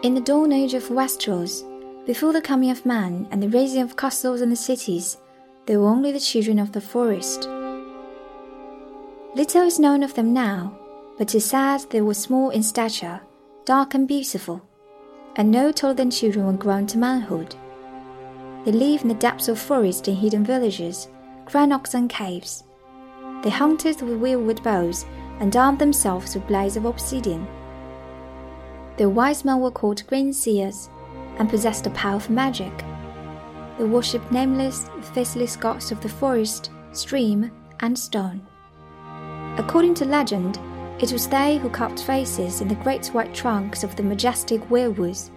In the dawn age of Westeros, before the coming of man and the raising of castles and the cities, there were only the children of the forest. Little is known of them now, but it is said they were small in stature, dark and beautiful, and no taller than children when grown to manhood. They live in the depths of forest in hidden villages, crannogs and caves. They hunted with weirwood bows and armed themselves with blades of obsidian. The wise men were called green seers and possessed the power of magic. They worshipped nameless, faceless gods of the forest, stream, and stone. According to legend, it was they who carved faces in the great white trunks of the majestic weirwoods,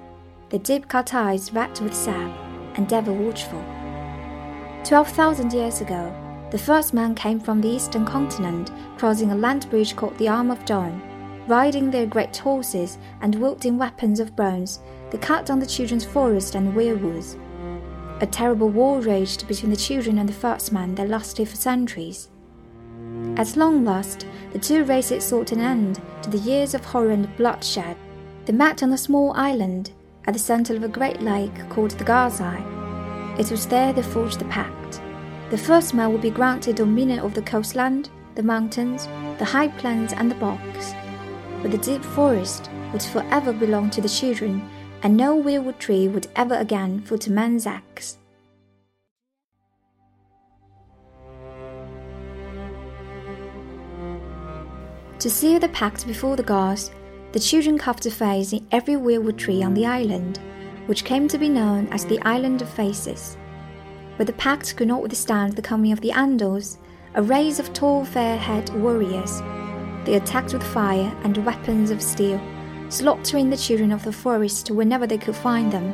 their deep cut eyes red with sap and ever watchful. Twelve thousand years ago, the first man came from the eastern continent, crossing a land bridge called the Arm of Dorne Riding their great horses and wielding weapons of bronze, they cut down the children's forest and weirwoods. A terrible war raged between the children and the first man that lasted for centuries. At long last, the two races sought an end to the years of horror and bloodshed. They met on a small island at the center of a great lake called the Gods Eye. It was there they forged the pact. The first man would be granted dominion of the coastland, the mountains, the high plains, and the bogs but the deep forest would forever belong to the children, and no weirwood tree would ever again foot man's axe. To seal the pact before the gods, the children carved a face in every weirwood tree on the island, which came to be known as the Island of Faces. But the pact could not withstand the coming of the Andals, a race of tall, fair-haired warriors they attacked with fire and weapons of steel, slaughtering the children of the forest whenever they could find them,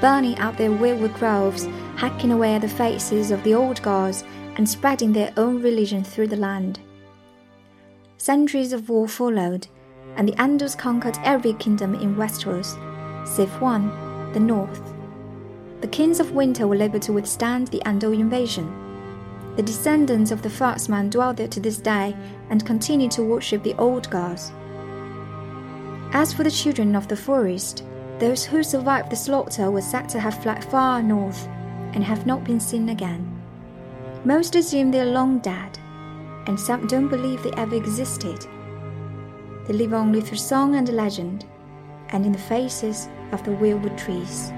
burning out their weirwood groves, hacking away at the faces of the old gods, and spreading their own religion through the land. Centuries of war followed, and the Andals conquered every kingdom in Westeros, save one, the North. The kings of winter were able to withstand the Andal invasion. The descendants of the first man dwell there to this day and continue to worship the old gods. As for the children of the forest, those who survived the slaughter were said to have fled far north and have not been seen again. Most assume they are long dead, and some don't believe they ever existed. They live only through song and legend, and in the faces of the weirwood trees.